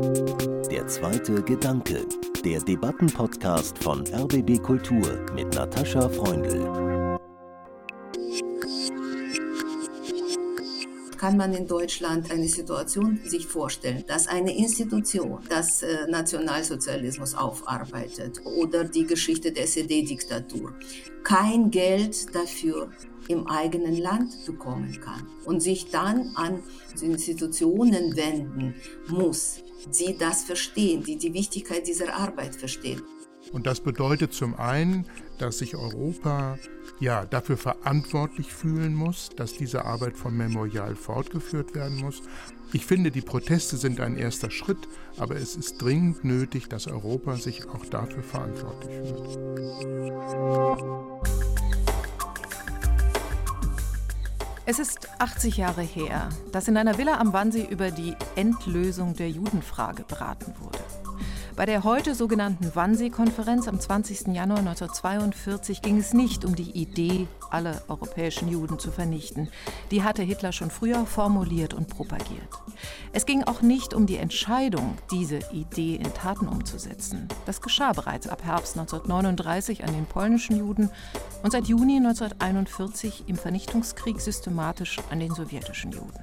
Der zweite Gedanke, der Debattenpodcast von RBB Kultur mit Natascha Freundl. kann man in Deutschland eine Situation sich vorstellen, dass eine Institution das äh, Nationalsozialismus aufarbeitet oder die Geschichte der SED-Diktatur kein Geld dafür im eigenen Land bekommen kann und sich dann an Institutionen wenden muss, die das verstehen, die die Wichtigkeit dieser Arbeit verstehen. Und das bedeutet zum einen, dass sich Europa ja dafür verantwortlich fühlen muss, dass diese Arbeit vom Memorial fortgeführt werden muss. Ich finde, die Proteste sind ein erster Schritt, aber es ist dringend nötig, dass Europa sich auch dafür verantwortlich fühlt. Es ist 80 Jahre her, dass in einer Villa am Wannsee über die Endlösung der Judenfrage beraten wurde. Bei der heute sogenannten Wannsee-Konferenz am 20. Januar 1942 ging es nicht um die Idee, alle europäischen Juden zu vernichten. Die hatte Hitler schon früher formuliert und propagiert. Es ging auch nicht um die Entscheidung, diese Idee in Taten umzusetzen. Das geschah bereits ab Herbst 1939 an den polnischen Juden und seit Juni 1941 im Vernichtungskrieg systematisch an den sowjetischen Juden.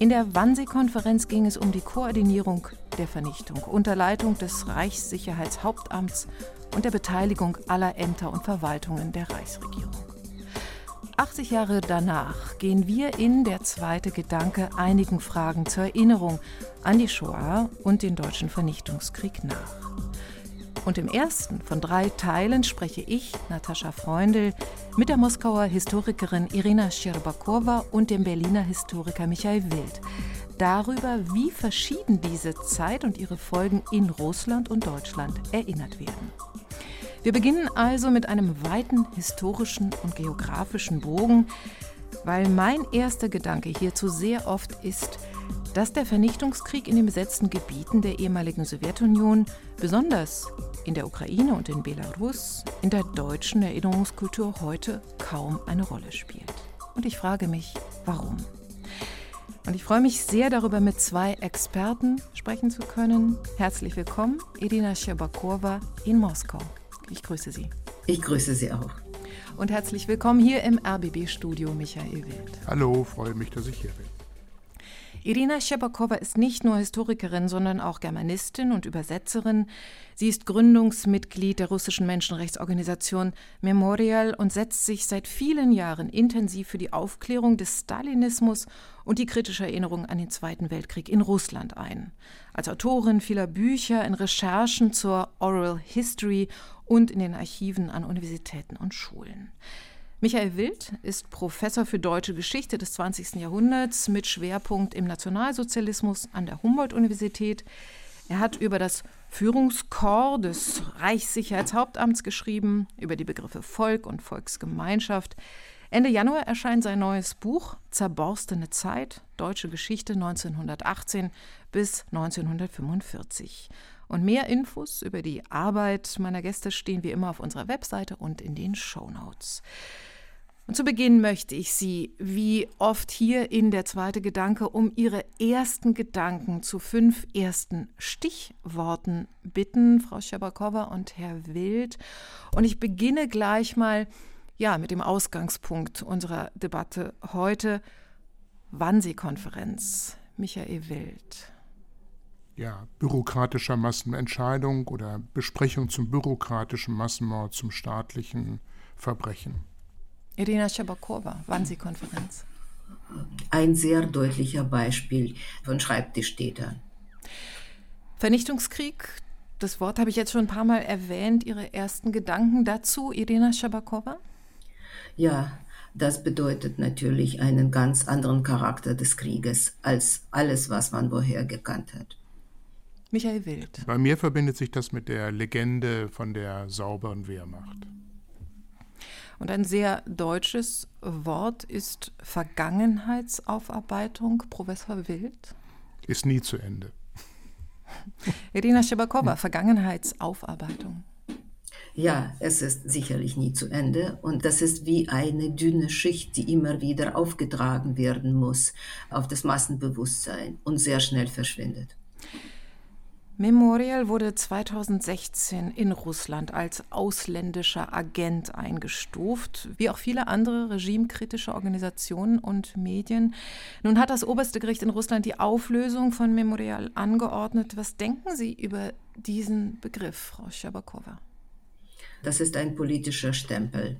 In der Wannsee-Konferenz ging es um die Koordinierung der Vernichtung unter Leitung des Reichssicherheitshauptamts und der Beteiligung aller Ämter und Verwaltungen der Reichsregierung. 80 Jahre danach gehen wir in der zweite Gedanke einigen Fragen zur Erinnerung an die Shoah und den deutschen Vernichtungskrieg nach. Und im ersten von drei Teilen spreche ich, Natascha Freundl, mit der Moskauer Historikerin Irina Scherbakowa und dem Berliner Historiker Michael Wild darüber, wie verschieden diese Zeit und ihre Folgen in Russland und Deutschland erinnert werden. Wir beginnen also mit einem weiten historischen und geografischen Bogen, weil mein erster Gedanke hierzu sehr oft ist, dass der Vernichtungskrieg in den besetzten Gebieten der ehemaligen Sowjetunion, besonders in der Ukraine und in Belarus, in der deutschen Erinnerungskultur heute kaum eine Rolle spielt. Und ich frage mich, warum? Und ich freue mich sehr darüber, mit zwei Experten sprechen zu können. Herzlich willkommen, Edina Scherbakowa in Moskau. Ich grüße Sie. Ich grüße Sie auch. Und herzlich willkommen hier im RBB-Studio, Michael Wild. Hallo, freue mich, dass ich hier bin. Irina Schepakowa ist nicht nur Historikerin, sondern auch Germanistin und Übersetzerin. Sie ist Gründungsmitglied der russischen Menschenrechtsorganisation Memorial und setzt sich seit vielen Jahren intensiv für die Aufklärung des Stalinismus und die kritische Erinnerung an den Zweiten Weltkrieg in Russland ein. Als Autorin vieler Bücher in Recherchen zur Oral History und in den Archiven an Universitäten und Schulen. Michael Wild ist Professor für deutsche Geschichte des 20. Jahrhunderts mit Schwerpunkt im Nationalsozialismus an der Humboldt-Universität. Er hat über das Führungskorps des Reichssicherheitshauptamts geschrieben, über die Begriffe Volk und Volksgemeinschaft. Ende Januar erscheint sein neues Buch Zerborstene Zeit, Deutsche Geschichte 1918 bis 1945. Und mehr Infos über die Arbeit meiner Gäste stehen wie immer auf unserer Webseite und in den Show Notes. Und zu Beginn möchte ich Sie, wie oft hier in der zweite Gedanke, um Ihre ersten Gedanken zu fünf ersten Stichworten bitten, Frau Schabakowa und Herr Wild. Und ich beginne gleich mal ja, mit dem Ausgangspunkt unserer Debatte heute. Wannsee-Konferenz. Michael Wild. Ja, bürokratischer Massenentscheidung oder Besprechung zum bürokratischen Massenmord, zum staatlichen Verbrechen. Irina Schabakowa, Wannsee-Konferenz. Ein sehr deutlicher Beispiel von Schreibtischtätern. Vernichtungskrieg, das Wort habe ich jetzt schon ein paar Mal erwähnt. Ihre ersten Gedanken dazu, Irina Schabakowa? Ja, das bedeutet natürlich einen ganz anderen Charakter des Krieges als alles, was man vorher gekannt hat. Michael Wild. Bei mir verbindet sich das mit der Legende von der sauberen Wehrmacht. Und ein sehr deutsches Wort ist Vergangenheitsaufarbeitung, Professor Wild. Ist nie zu Ende. Irina Schebakowa, hm. Vergangenheitsaufarbeitung. Ja, es ist sicherlich nie zu Ende und das ist wie eine dünne Schicht, die immer wieder aufgetragen werden muss auf das Massenbewusstsein und sehr schnell verschwindet. Memorial wurde 2016 in Russland als ausländischer Agent eingestuft, wie auch viele andere regimekritische Organisationen und Medien. Nun hat das oberste Gericht in Russland die Auflösung von Memorial angeordnet. Was denken Sie über diesen Begriff, Frau Schabakowa? Das ist ein politischer Stempel.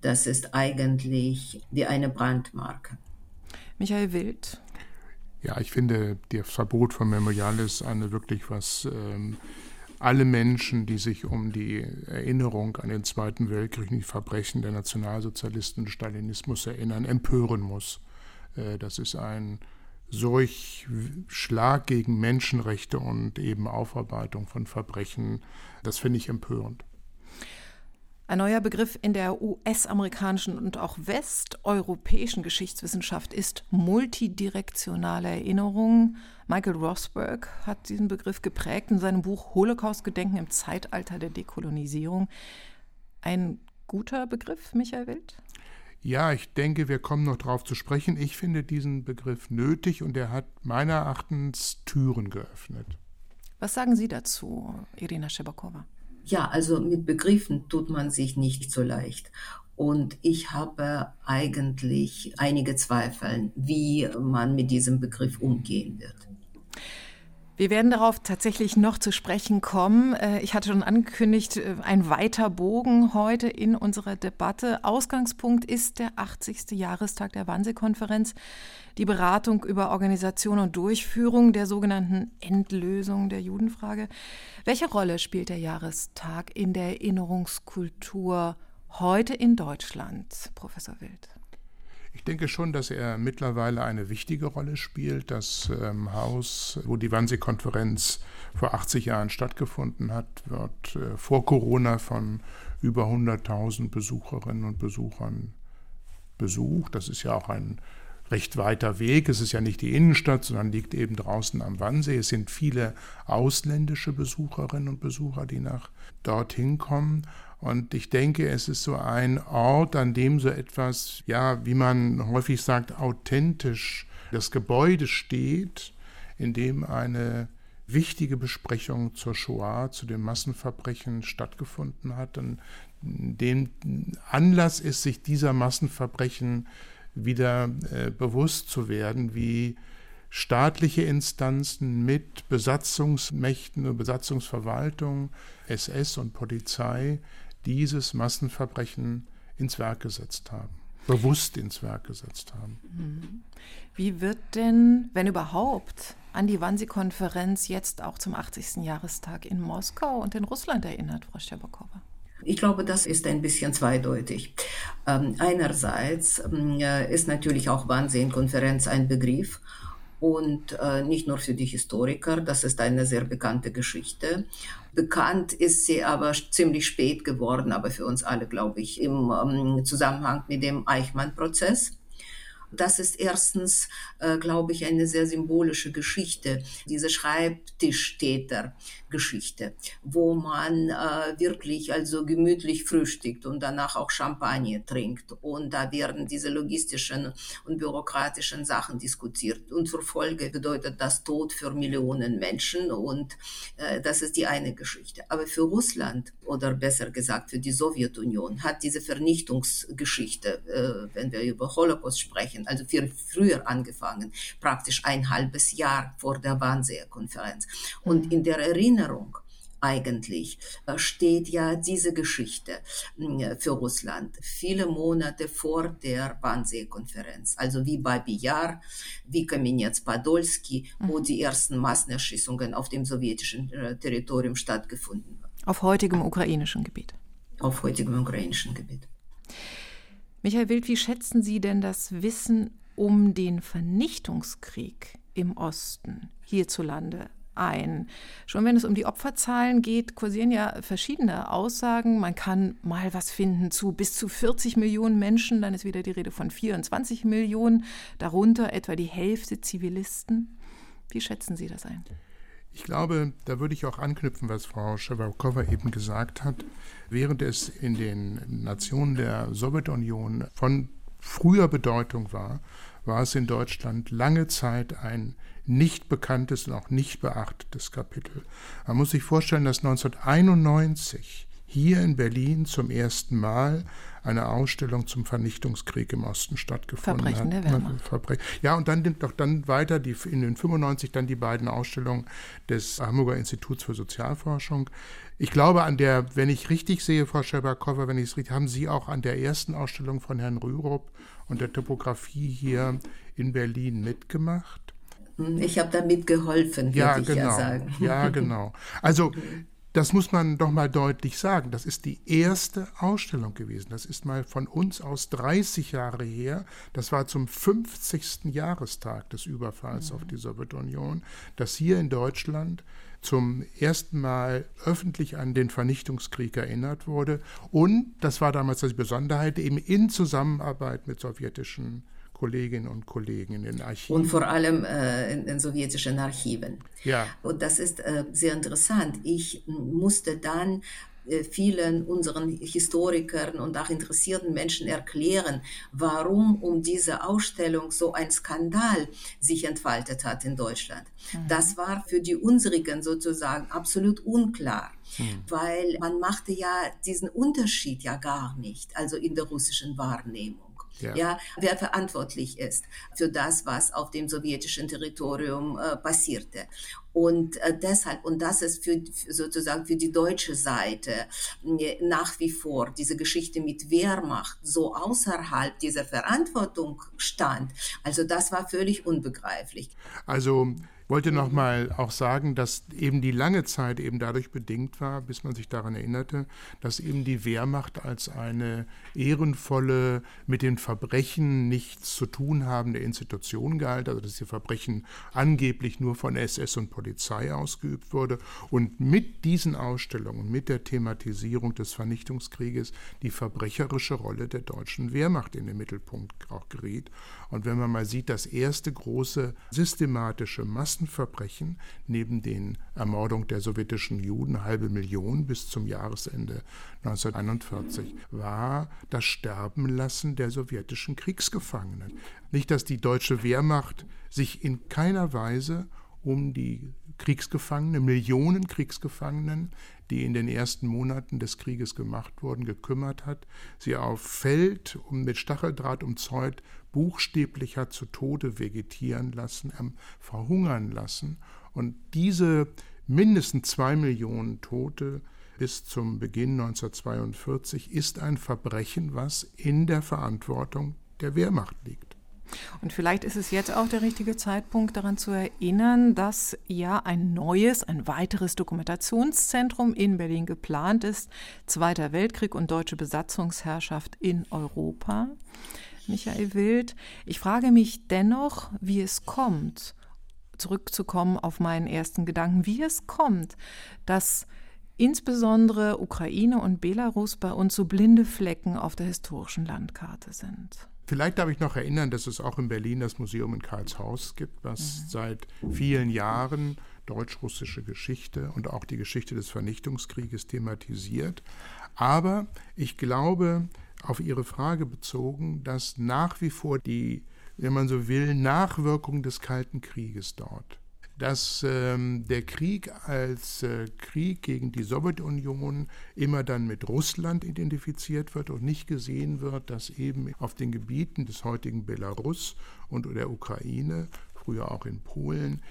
Das ist eigentlich wie eine Brandmarke. Michael Wild, ja, ich finde, das Verbot von Memorial ist eine wirklich was ähm, alle Menschen, die sich um die Erinnerung an den Zweiten Weltkrieg, die Verbrechen der Nationalsozialisten und Stalinismus erinnern, empören muss. Äh, das ist ein solch Schlag gegen Menschenrechte und eben Aufarbeitung von Verbrechen. Das finde ich empörend. Ein neuer Begriff in der US-amerikanischen und auch westeuropäischen Geschichtswissenschaft ist multidirektionale Erinnerung. Michael Rosberg hat diesen Begriff geprägt in seinem Buch Holocaust-Gedenken im Zeitalter der Dekolonisierung. Ein guter Begriff, Michael Wild? Ja, ich denke, wir kommen noch darauf zu sprechen. Ich finde diesen Begriff nötig und er hat meiner Erachtens Türen geöffnet. Was sagen Sie dazu, Irina Schebakowa? Ja, also mit Begriffen tut man sich nicht so leicht. Und ich habe eigentlich einige Zweifel, wie man mit diesem Begriff umgehen wird. Wir werden darauf tatsächlich noch zu sprechen kommen. Äh, ich hatte schon angekündigt, äh, ein weiter Bogen heute in unserer Debatte. Ausgangspunkt ist der 80. Jahrestag der Wannsee-Konferenz, die Beratung über Organisation und Durchführung der sogenannten Endlösung der Judenfrage. Welche Rolle spielt der Jahrestag in der Erinnerungskultur heute in Deutschland, Professor Wild? Ich denke schon, dass er mittlerweile eine wichtige Rolle spielt. Das ähm, Haus, wo die Wannsee-Konferenz vor 80 Jahren stattgefunden hat, wird äh, vor Corona von über 100.000 Besucherinnen und Besuchern besucht. Das ist ja auch ein recht weiter Weg. Es ist ja nicht die Innenstadt, sondern liegt eben draußen am Wannsee. Es sind viele ausländische Besucherinnen und Besucher, die nach dorthin kommen. Und ich denke, es ist so ein Ort, an dem so etwas, ja, wie man häufig sagt, authentisch das Gebäude steht, in dem eine wichtige Besprechung zur Shoah, zu den Massenverbrechen stattgefunden hat und dem Anlass ist, sich dieser Massenverbrechen wieder äh, bewusst zu werden, wie staatliche Instanzen mit Besatzungsmächten und Besatzungsverwaltung, SS und Polizei dieses Massenverbrechen ins Werk gesetzt haben, bewusst ins Werk gesetzt haben. Mhm. Wie wird denn, wenn überhaupt, an die Wannsee-Konferenz jetzt auch zum 80. Jahrestag in Moskau und in Russland erinnert, Frau Scherbakowa? Ich glaube, das ist ein bisschen zweideutig. Ähm, einerseits ähm, ist natürlich auch Wannsee-Konferenz ein Begriff und äh, nicht nur für die Historiker, das ist eine sehr bekannte Geschichte. Bekannt ist sie aber ziemlich spät geworden, aber für uns alle, glaube ich, im ähm, Zusammenhang mit dem Eichmann-Prozess. Das ist erstens, äh, glaube ich, eine sehr symbolische Geschichte, diese Schreibtischtäter-Geschichte, wo man äh, wirklich also gemütlich frühstückt und danach auch Champagner trinkt. Und da werden diese logistischen und bürokratischen Sachen diskutiert. Und zur Folge bedeutet das Tod für Millionen Menschen. Und äh, das ist die eine Geschichte. Aber für Russland oder besser gesagt für die Sowjetunion hat diese Vernichtungsgeschichte, äh, wenn wir über Holocaust sprechen, also viel früher angefangen, praktisch ein halbes Jahr vor der Wannsee-Konferenz. Und mhm. in der Erinnerung eigentlich äh, steht ja diese Geschichte hm, für Russland viele Monate vor der Wannsee-Konferenz. Also wie Babi Yar, wie Kamenetz-Podolsky, wo mhm. die ersten Massenerschießungen auf dem sowjetischen äh, Territorium stattgefunden haben. Auf heutigem ukrainischen Gebiet. Auf heutigem ukrainischen Gebiet. Michael Wild, wie schätzen Sie denn das Wissen um den Vernichtungskrieg im Osten hierzulande ein? Schon wenn es um die Opferzahlen geht, kursieren ja verschiedene Aussagen. Man kann mal was finden zu bis zu 40 Millionen Menschen, dann ist wieder die Rede von 24 Millionen, darunter etwa die Hälfte Zivilisten. Wie schätzen Sie das ein? Ich glaube, da würde ich auch anknüpfen, was Frau Schewakowa eben gesagt hat. Während es in den Nationen der Sowjetunion von früher Bedeutung war, war es in Deutschland lange Zeit ein nicht bekanntes und auch nicht beachtetes Kapitel. Man muss sich vorstellen, dass 1991 hier in Berlin zum ersten Mal eine Ausstellung zum Vernichtungskrieg im Osten stattgefunden Verbrechen hat. Der Wehrmacht. Verbre ja, und dann doch dann weiter die, in den 95 dann die beiden Ausstellungen des Hamburger Instituts für Sozialforschung. Ich glaube, an der, wenn ich richtig sehe, Frau Scherbakova, wenn ich es richtig, haben Sie auch an der ersten Ausstellung von Herrn Rürup und der Topografie hier in Berlin mitgemacht? Ich habe da mitgeholfen, würde ja, ich genau. ja sagen. Ja, genau. Also das muss man doch mal deutlich sagen. Das ist die erste Ausstellung gewesen. Das ist mal von uns aus 30 Jahre her. Das war zum 50. Jahrestag des Überfalls mhm. auf die Sowjetunion, dass hier in Deutschland zum ersten Mal öffentlich an den Vernichtungskrieg erinnert wurde. Und, das war damals die Besonderheit, eben in Zusammenarbeit mit sowjetischen Kolleginnen und Kollegen in den Archiven. Und vor allem äh, in, in, sowjetischen Archiven. Ja. Und das ist äh, sehr interessant. Ich musste dann äh, vielen unseren Historikern und auch interessierten Menschen erklären, warum um diese Ausstellung so ein Skandal sich entfaltet hat in Deutschland. Mhm. Das war für die unsrigen sozusagen absolut unklar, mhm. weil man machte ja diesen Unterschied ja gar nicht, also in der russischen Wahrnehmung. Ja. ja. wer verantwortlich ist für das, was auf dem sowjetischen Territorium äh, passierte. Und äh, deshalb, und das ist für, sozusagen für die deutsche Seite äh, nach wie vor diese Geschichte mit Wehrmacht so außerhalb dieser Verantwortung stand. Also das war völlig unbegreiflich. Also wollte noch mal auch sagen, dass eben die lange Zeit eben dadurch bedingt war, bis man sich daran erinnerte, dass eben die Wehrmacht als eine ehrenvolle, mit den Verbrechen nichts zu tun habende Institution galt, also dass die Verbrechen angeblich nur von SS und Polizei ausgeübt wurde und mit diesen Ausstellungen, mit der Thematisierung des Vernichtungskrieges die verbrecherische Rolle der deutschen Wehrmacht in den Mittelpunkt auch geriet. Und wenn man mal sieht, das erste große systematische Massenverbrechen neben den Ermordungen der sowjetischen Juden, halbe Million bis zum Jahresende 1941, war das Sterbenlassen der sowjetischen Kriegsgefangenen. Nicht, dass die deutsche Wehrmacht sich in keiner Weise um die Kriegsgefangenen, Millionen Kriegsgefangenen, die in den ersten Monaten des Krieges gemacht wurden, gekümmert hat, sie auf Feld und mit Stacheldraht umzäunt buchstäblich hat zu Tode vegetieren lassen, ähm, verhungern lassen. Und diese mindestens zwei Millionen Tote bis zum Beginn 1942 ist ein Verbrechen, was in der Verantwortung der Wehrmacht liegt. Und vielleicht ist es jetzt auch der richtige Zeitpunkt, daran zu erinnern, dass ja ein neues, ein weiteres Dokumentationszentrum in Berlin geplant ist. Zweiter Weltkrieg und deutsche Besatzungsherrschaft in Europa. Michael Wild, ich frage mich dennoch, wie es kommt, zurückzukommen auf meinen ersten Gedanken, wie es kommt, dass insbesondere Ukraine und Belarus bei uns so blinde Flecken auf der historischen Landkarte sind. Vielleicht darf ich noch erinnern, dass es auch in Berlin das Museum in Karlshaus gibt, was mhm. seit vielen Jahren deutsch-russische Geschichte und auch die Geschichte des Vernichtungskrieges thematisiert. Aber ich glaube, auf Ihre Frage bezogen, dass nach wie vor die, wenn man so will, Nachwirkung des Kalten Krieges dort dass ähm, der Krieg als äh, Krieg gegen die Sowjetunion immer dann mit Russland identifiziert wird und nicht gesehen wird, dass eben auf den Gebieten des heutigen Belarus und der Ukraine, früher auch in Polen,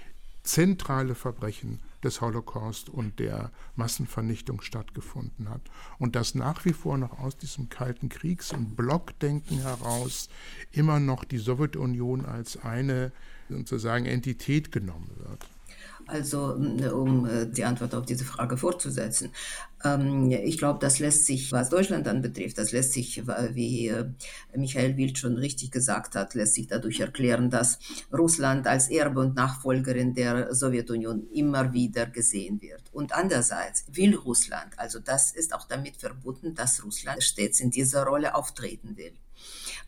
zentrale Verbrechen des Holocaust und der Massenvernichtung stattgefunden hat. Und dass nach wie vor noch aus diesem kalten Kriegs- und Blockdenken heraus immer noch die Sowjetunion als eine sozusagen Entität genommen wird. Also um äh, die Antwort auf diese Frage fortzusetzen. Ähm, ich glaube, das lässt sich, was Deutschland dann betrifft, das lässt sich, wie äh, Michael Wild schon richtig gesagt hat, lässt sich dadurch erklären, dass Russland als Erbe und Nachfolgerin der Sowjetunion immer wieder gesehen wird. Und andererseits will Russland, also das ist auch damit verbunden, dass Russland stets in dieser Rolle auftreten will.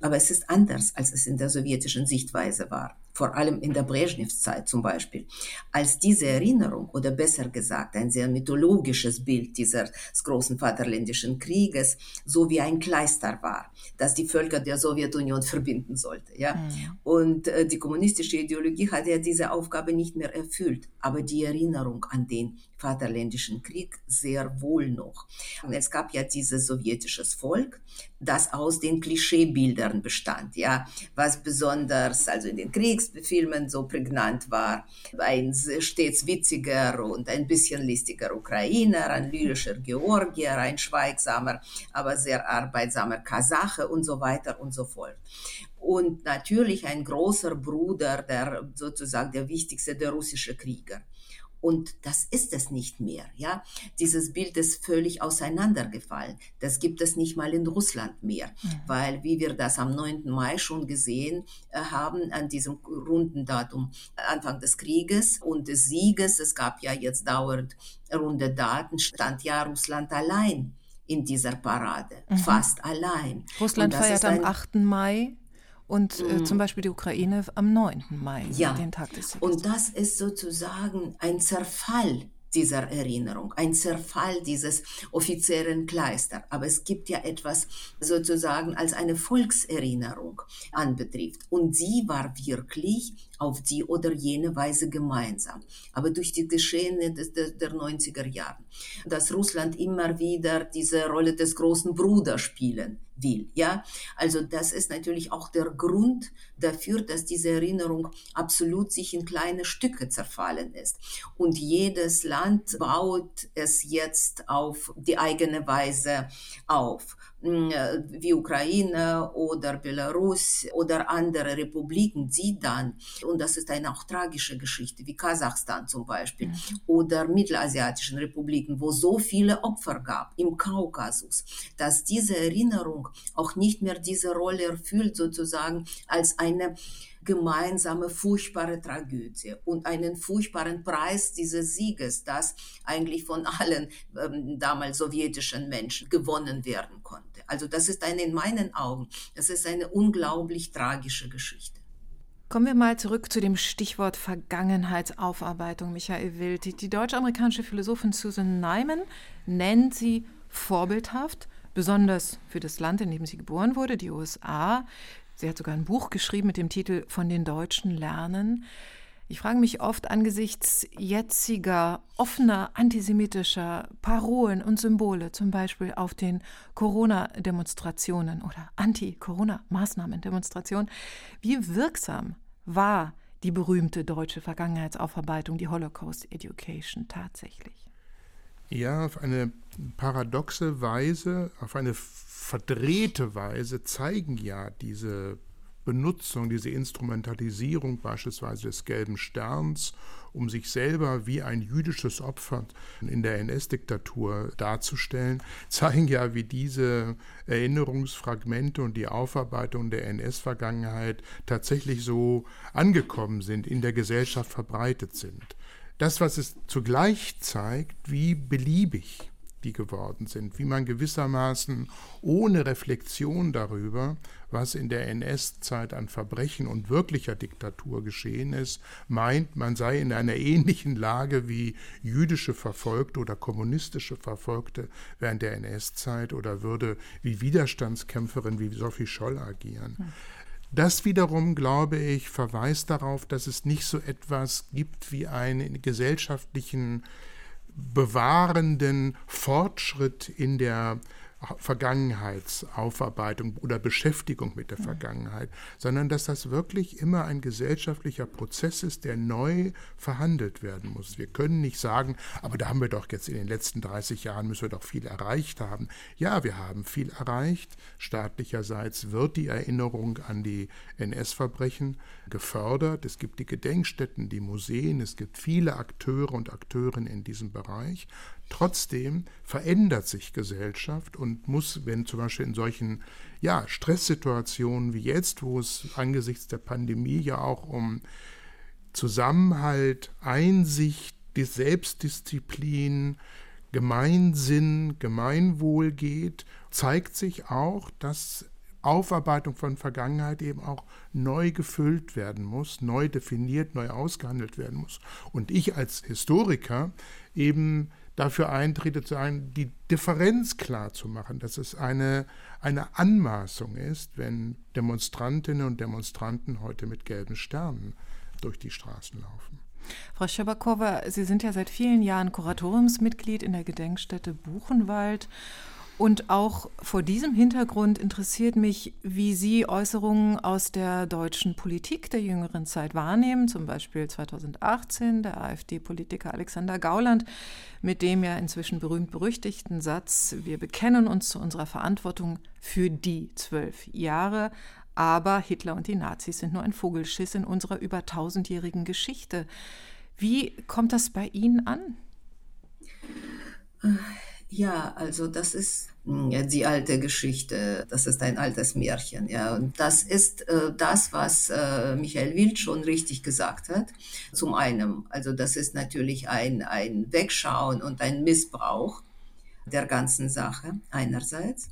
Aber es ist anders, als es in der sowjetischen Sichtweise war vor allem in der Brezhnev-Zeit zum Beispiel, als diese Erinnerung oder besser gesagt ein sehr mythologisches Bild dieses großen Vaterländischen Krieges so wie ein Kleister war, das die Völker der Sowjetunion verbinden sollte. Ja? Mhm. Und äh, die kommunistische Ideologie hat ja diese Aufgabe nicht mehr erfüllt, aber die Erinnerung an den Vaterländischen Krieg sehr wohl noch. Es gab ja dieses sowjetisches Volk, das aus den Klischeebildern bestand, ja, was besonders also in den Kriegsfilmen so prägnant war, ein stets witziger und ein bisschen listiger Ukrainer, ein lyrischer Georgier, ein schweigsamer, aber sehr arbeitsamer Kasache und so weiter und so fort und natürlich ein großer Bruder, der sozusagen der wichtigste, der russische Krieger. Und das ist es nicht mehr. Ja, dieses Bild ist völlig auseinandergefallen. Das gibt es nicht mal in Russland mehr, mhm. weil, wie wir das am 9. Mai schon gesehen äh, haben, an diesem runden Datum, Anfang des Krieges und des Sieges, es gab ja jetzt dauernd runde Daten, stand ja Russland allein in dieser Parade, mhm. fast allein. Russland feiert am 8. Mai und äh, mhm. zum Beispiel die Ukraine am 9. Mai, ja. den Tag des. Und das ist sozusagen ein Zerfall dieser Erinnerung, ein Zerfall dieses offiziellen Kleister. Aber es gibt ja etwas sozusagen als eine Volkserinnerung anbetrifft. Und sie war wirklich auf die oder jene Weise gemeinsam. Aber durch die Geschehene der 90er Jahre, dass Russland immer wieder diese Rolle des großen Bruders spielen will. Ja, also das ist natürlich auch der Grund dafür, dass diese Erinnerung absolut sich in kleine Stücke zerfallen ist. Und jedes Land baut es jetzt auf die eigene Weise auf. Wie Ukraine oder Belarus oder andere Republiken, die dann, und das ist eine auch tragische Geschichte, wie Kasachstan zum Beispiel, oder mittelasiatischen Republiken, wo so viele Opfer gab, im Kaukasus, dass diese Erinnerung auch nicht mehr diese Rolle erfüllt, sozusagen als eine gemeinsame furchtbare Tragödie und einen furchtbaren Preis dieses Sieges, das eigentlich von allen ähm, damals sowjetischen Menschen gewonnen werden konnte. Also das ist eine in meinen Augen, das ist eine unglaublich tragische Geschichte. Kommen wir mal zurück zu dem Stichwort Vergangenheitsaufarbeitung, Michael Wild. Die, die deutsch-amerikanische Philosophin Susan Nyman nennt sie vorbildhaft, besonders für das Land, in dem sie geboren wurde, die USA. Sie hat sogar ein Buch geschrieben mit dem Titel Von den Deutschen lernen. Ich frage mich oft angesichts jetziger, offener antisemitischer Parolen und Symbole, zum Beispiel auf den Corona-Demonstrationen oder Anti-Corona-Maßnahmen-Demonstrationen, wie wirksam war die berühmte deutsche Vergangenheitsaufarbeitung, die Holocaust Education tatsächlich? Ja, auf eine paradoxe Weise, auf eine verdrehte Weise zeigen ja diese Benutzung, diese Instrumentalisierung beispielsweise des gelben Sterns, um sich selber wie ein jüdisches Opfer in der NS-Diktatur darzustellen, zeigen ja, wie diese Erinnerungsfragmente und die Aufarbeitung der NS-Vergangenheit tatsächlich so angekommen sind, in der Gesellschaft verbreitet sind. Das, was es zugleich zeigt, wie beliebig die geworden sind, wie man gewissermaßen ohne Reflexion darüber, was in der NS-Zeit an Verbrechen und wirklicher Diktatur geschehen ist, meint, man sei in einer ähnlichen Lage wie jüdische Verfolgte oder kommunistische Verfolgte während der NS-Zeit oder würde wie Widerstandskämpferin wie Sophie Scholl agieren. Hm. Das wiederum, glaube ich, verweist darauf, dass es nicht so etwas gibt wie einen gesellschaftlichen bewahrenden Fortschritt in der Vergangenheitsaufarbeitung oder Beschäftigung mit der Vergangenheit, sondern dass das wirklich immer ein gesellschaftlicher Prozess ist, der neu verhandelt werden muss. Wir können nicht sagen, aber da haben wir doch jetzt in den letzten 30 Jahren müssen wir doch viel erreicht haben. Ja, wir haben viel erreicht. Staatlicherseits wird die Erinnerung an die NS-Verbrechen gefördert. Es gibt die Gedenkstätten, die Museen, es gibt viele Akteure und Akteurinnen in diesem Bereich. Trotzdem verändert sich Gesellschaft und muss, wenn zum Beispiel in solchen ja, Stresssituationen wie jetzt, wo es angesichts der Pandemie ja auch um Zusammenhalt, Einsicht, Selbstdisziplin, Gemeinsinn, Gemeinwohl geht, zeigt sich auch, dass Aufarbeitung von Vergangenheit eben auch neu gefüllt werden muss, neu definiert, neu ausgehandelt werden muss. Und ich als Historiker eben dafür eintrete, zu ein, die Differenz klar zu machen, dass es eine, eine Anmaßung ist, wenn Demonstrantinnen und Demonstranten heute mit gelben Sternen durch die Straßen laufen. Frau Schebakowa, Sie sind ja seit vielen Jahren Kuratoriumsmitglied in der Gedenkstätte Buchenwald und auch vor diesem Hintergrund interessiert mich, wie Sie Äußerungen aus der deutschen Politik der jüngeren Zeit wahrnehmen, zum Beispiel 2018 der AfD-Politiker Alexander Gauland mit dem ja inzwischen berühmt-berüchtigten Satz, wir bekennen uns zu unserer Verantwortung für die zwölf Jahre, aber Hitler und die Nazis sind nur ein Vogelschiss in unserer über tausendjährigen Geschichte. Wie kommt das bei Ihnen an? Ja, also das ist hm, die alte Geschichte, das ist ein altes Märchen. Ja. Und das ist äh, das, was äh, Michael Wild schon richtig gesagt hat. Zum einen, also das ist natürlich ein, ein Wegschauen und ein Missbrauch der ganzen Sache einerseits.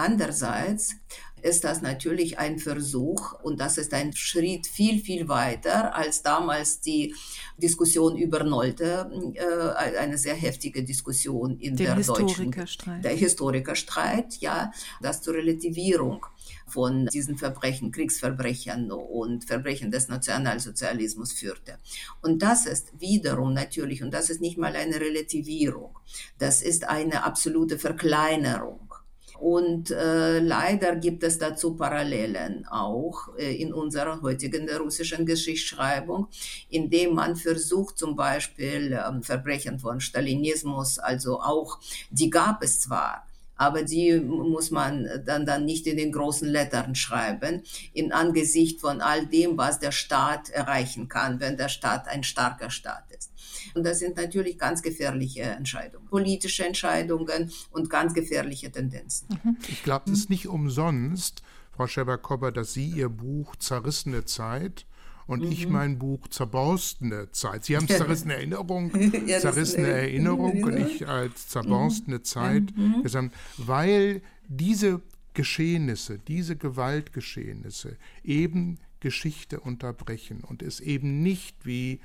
Andererseits ist das natürlich ein Versuch und das ist ein Schritt viel, viel weiter als damals die Diskussion über Nolte, äh, eine sehr heftige Diskussion in Den der Historikerstreit. deutschen, der Historikerstreit, ja, das zur Relativierung von diesen Verbrechen, Kriegsverbrechern und Verbrechen des Nationalsozialismus führte. Und das ist wiederum natürlich, und das ist nicht mal eine Relativierung, das ist eine absolute Verkleinerung und äh, leider gibt es dazu Parallelen auch äh, in unserer heutigen russischen Geschichtsschreibung, indem man versucht zum Beispiel äh, Verbrechen von Stalinismus, also auch, die gab es zwar, aber die muss man dann, dann nicht in den großen Lettern schreiben, in Angesicht von all dem, was der Staat erreichen kann, wenn der Staat ein starker Staat ist. Und das sind natürlich ganz gefährliche Entscheidungen, politische Entscheidungen und ganz gefährliche Tendenzen. Mhm. Ich glaube, es ist nicht umsonst, Frau Scheber-Kobber, dass Sie Ihr Buch Zerrissene Zeit und mhm. ich mein Buch Zerborstene Zeit. Sie haben zerrissene Erinnerung, ja, zerrissene Erinnerung und ich als zerborstene mhm. Zeit mhm. gesamt, weil diese Geschehnisse, diese Gewaltgeschehnisse eben Geschichte unterbrechen und es eben nicht wie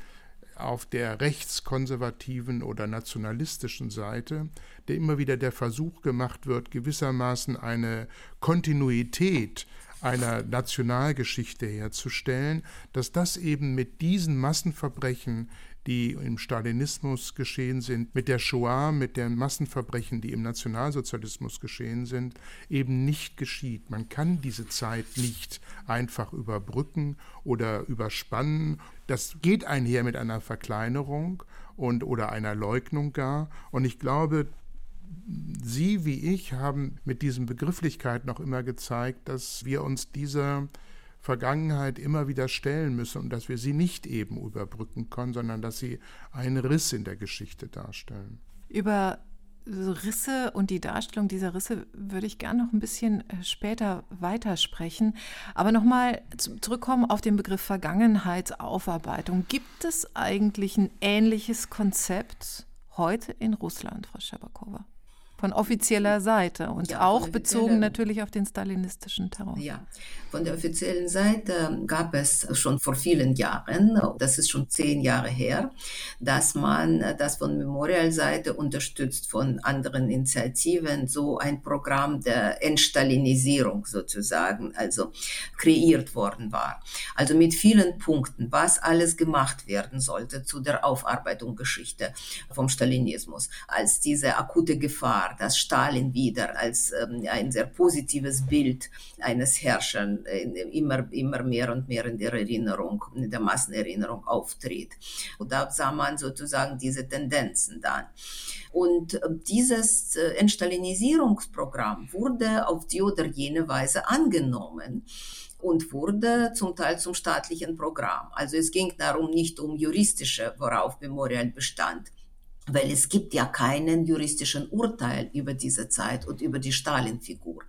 auf der rechtskonservativen oder nationalistischen Seite, der immer wieder der Versuch gemacht wird, gewissermaßen eine Kontinuität einer Nationalgeschichte herzustellen, dass das eben mit diesen Massenverbrechen die im Stalinismus geschehen sind, mit der Shoah, mit den Massenverbrechen, die im Nationalsozialismus geschehen sind, eben nicht geschieht. Man kann diese Zeit nicht einfach überbrücken oder überspannen. Das geht einher mit einer Verkleinerung und oder einer Leugnung gar. Und ich glaube, Sie wie ich haben mit diesen Begrifflichkeiten noch immer gezeigt, dass wir uns dieser Vergangenheit immer wieder stellen müssen und dass wir sie nicht eben überbrücken können, sondern dass sie einen Riss in der Geschichte darstellen. Über Risse und die Darstellung dieser Risse würde ich gerne noch ein bisschen äh, später weitersprechen. Aber nochmal zurückkommen auf den Begriff Vergangenheitsaufarbeitung. Gibt es eigentlich ein ähnliches Konzept heute in Russland, Frau Schebakowa? Von offizieller Seite und ja, auch bezogen natürlich auf den stalinistischen Terror. Ja, von der offiziellen Seite gab es schon vor vielen Jahren, das ist schon zehn Jahre her, dass man das von Memorial-Seite unterstützt von anderen Initiativen so ein Programm der Entstalinisierung sozusagen, also kreiert worden war. Also mit vielen Punkten, was alles gemacht werden sollte zu der Aufarbeitung Geschichte vom Stalinismus als diese akute Gefahr war, dass Stalin wieder als ähm, ein sehr positives Bild eines Herrschers äh, immer, immer mehr und mehr in der Erinnerung, in der Massenerinnerung auftritt. Und da sah man sozusagen diese Tendenzen dann. Und äh, dieses äh, Entstalinisierungsprogramm wurde auf die oder jene Weise angenommen und wurde zum Teil zum staatlichen Programm. Also es ging darum nicht um juristische, worauf Memorial bestand, weil es gibt ja keinen juristischen Urteil über diese Zeit und über die Stalin-Figur.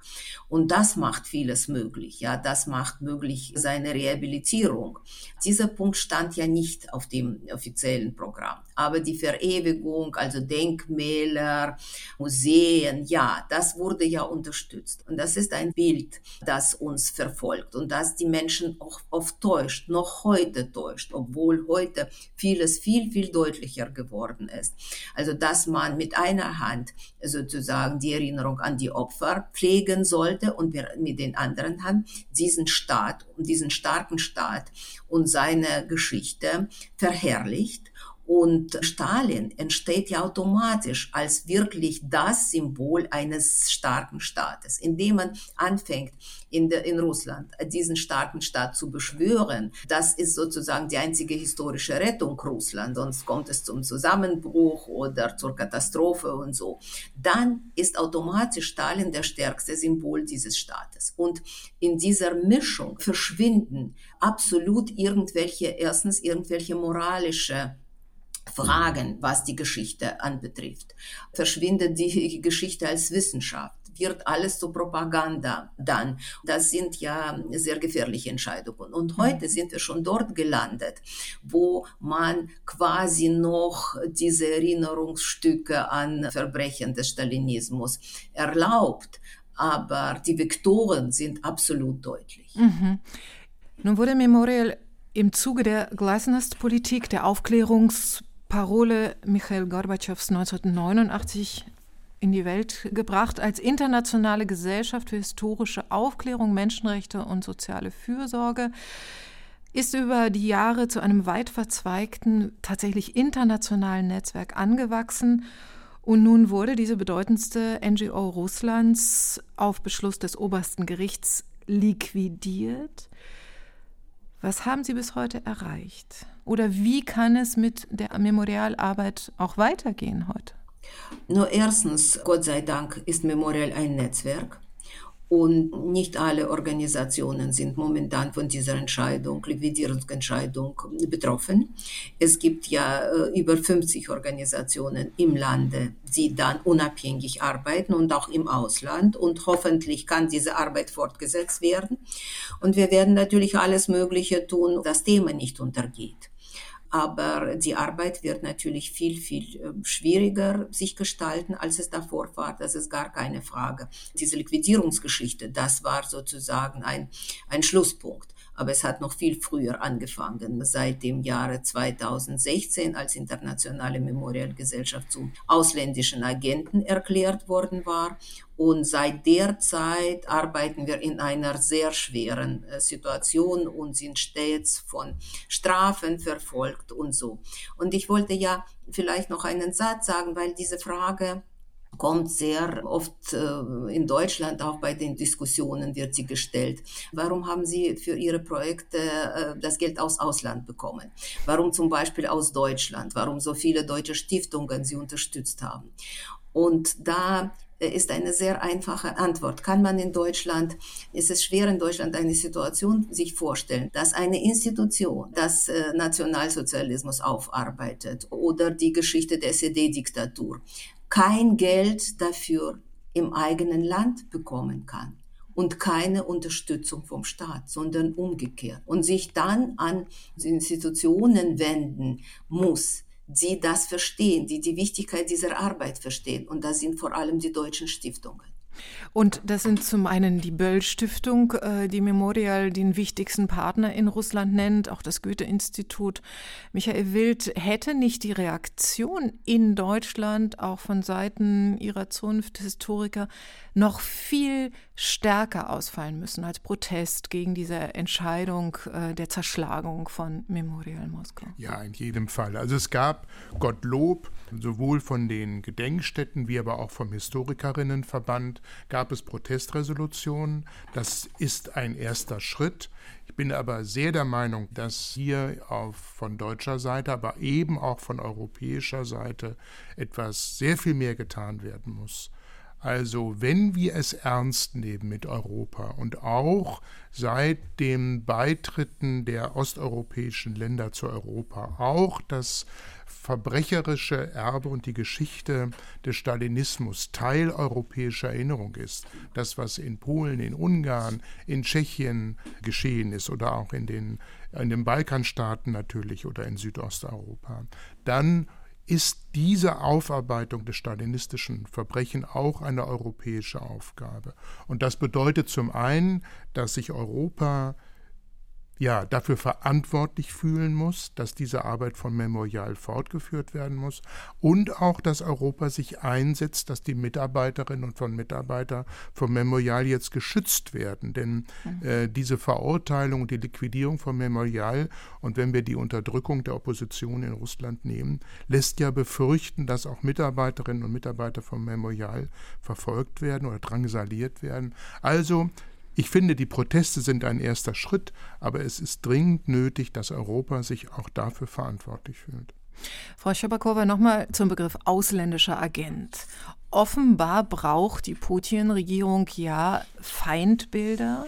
Und das macht vieles möglich. Ja, das macht möglich seine Rehabilitierung. Dieser Punkt stand ja nicht auf dem offiziellen Programm. Aber die Verewigung, also Denkmäler, Museen, ja, das wurde ja unterstützt. Und das ist ein Bild, das uns verfolgt und das die Menschen auch oft täuscht, noch heute täuscht, obwohl heute vieles viel, viel deutlicher geworden ist. Also, dass man mit einer Hand sozusagen die Erinnerung an die Opfer pflegen sollte und mit den anderen Hand diesen Staat und diesen starken Staat und seine Geschichte verherrlicht und Stalin entsteht ja automatisch als wirklich das Symbol eines starken Staates, indem man anfängt, in, der, in Russland diesen starken Staat zu beschwören. Das ist sozusagen die einzige historische Rettung Russland, sonst kommt es zum Zusammenbruch oder zur Katastrophe und so. Dann ist automatisch Stalin der stärkste Symbol dieses Staates. Und in dieser Mischung verschwinden absolut irgendwelche, erstens irgendwelche moralische Fragen, was die Geschichte anbetrifft. Verschwindet die Geschichte als Wissenschaft wird alles zur Propaganda dann. Das sind ja sehr gefährliche Entscheidungen. Und mhm. heute sind wir schon dort gelandet, wo man quasi noch diese Erinnerungsstücke an Verbrechen des Stalinismus erlaubt. Aber die Vektoren sind absolut deutlich. Mhm. Nun wurde Memorial im Zuge der Glasnost-Politik, der Aufklärungs- Parole Michael Gorbatschows 1989 in die Welt gebracht als internationale Gesellschaft für historische Aufklärung, Menschenrechte und soziale Fürsorge, ist über die Jahre zu einem weit verzweigten, tatsächlich internationalen Netzwerk angewachsen. Und nun wurde diese bedeutendste NGO Russlands auf Beschluss des obersten Gerichts liquidiert. Was haben Sie bis heute erreicht? Oder wie kann es mit der Memorialarbeit auch weitergehen heute? Nur erstens, Gott sei Dank, ist Memorial ein Netzwerk. Und nicht alle Organisationen sind momentan von dieser Entscheidung, Liquidierungsentscheidung betroffen. Es gibt ja äh, über 50 Organisationen im Lande, die dann unabhängig arbeiten und auch im Ausland. Und hoffentlich kann diese Arbeit fortgesetzt werden. Und wir werden natürlich alles Mögliche tun, das Thema nicht untergeht. Aber die Arbeit wird natürlich viel, viel ähm, schwieriger sich gestalten, als es davor war. Das ist gar keine Frage. Diese Liquidierungsgeschichte, das war sozusagen ein, ein Schlusspunkt aber es hat noch viel früher angefangen, seit dem Jahre 2016, als internationale Memorialgesellschaft zum ausländischen Agenten erklärt worden war. Und seit der Zeit arbeiten wir in einer sehr schweren äh, Situation und sind stets von Strafen verfolgt und so. Und ich wollte ja vielleicht noch einen Satz sagen, weil diese Frage kommt sehr oft äh, in Deutschland, auch bei den Diskussionen wird sie gestellt. Warum haben Sie für Ihre Projekte äh, das Geld aus Ausland bekommen? Warum zum Beispiel aus Deutschland? Warum so viele deutsche Stiftungen Sie unterstützt haben? Und da äh, ist eine sehr einfache Antwort. Kann man in Deutschland, ist es schwer in Deutschland eine Situation sich vorstellen, dass eine Institution das Nationalsozialismus aufarbeitet oder die Geschichte der SED-Diktatur kein Geld dafür im eigenen Land bekommen kann und keine Unterstützung vom Staat, sondern umgekehrt und sich dann an Institutionen wenden muss, die das verstehen, die die Wichtigkeit dieser Arbeit verstehen. Und das sind vor allem die deutschen Stiftungen. Und das sind zum einen die Böll-Stiftung, äh, die Memorial den wichtigsten Partner in Russland nennt, auch das Goethe-Institut. Michael Wild, hätte nicht die Reaktion in Deutschland auch von Seiten ihrer Zunft Historiker noch viel stärker ausfallen müssen als Protest gegen diese Entscheidung äh, der Zerschlagung von Memorial Moskau? Ja, in jedem Fall. Also es gab Gottlob sowohl von den Gedenkstätten wie aber auch vom Historikerinnenverband gab es Protestresolutionen. Das ist ein erster Schritt. Ich bin aber sehr der Meinung, dass hier auf, von deutscher Seite, aber eben auch von europäischer Seite etwas sehr viel mehr getan werden muss. Also wenn wir es ernst nehmen mit Europa und auch seit dem Beitritten der osteuropäischen Länder zu Europa, auch das verbrecherische Erbe und die Geschichte des Stalinismus Teil europäischer Erinnerung ist, das, was in Polen, in Ungarn, in Tschechien geschehen ist oder auch in den, in den Balkanstaaten natürlich oder in Südosteuropa, dann ist diese Aufarbeitung des stalinistischen Verbrechens auch eine europäische Aufgabe. Und das bedeutet zum einen, dass sich Europa ja, dafür verantwortlich fühlen muss, dass diese Arbeit vom Memorial fortgeführt werden muss und auch, dass Europa sich einsetzt, dass die Mitarbeiterinnen und von Mitarbeiter vom Memorial jetzt geschützt werden. Denn mhm. äh, diese Verurteilung, die Liquidierung vom Memorial und wenn wir die Unterdrückung der Opposition in Russland nehmen, lässt ja befürchten, dass auch Mitarbeiterinnen und Mitarbeiter vom Memorial verfolgt werden oder drangsaliert werden. Also ich finde, die Proteste sind ein erster Schritt, aber es ist dringend nötig, dass Europa sich auch dafür verantwortlich fühlt. Frau Schebakowa, nochmal zum Begriff ausländischer Agent. Offenbar braucht die Putin-Regierung ja Feindbilder.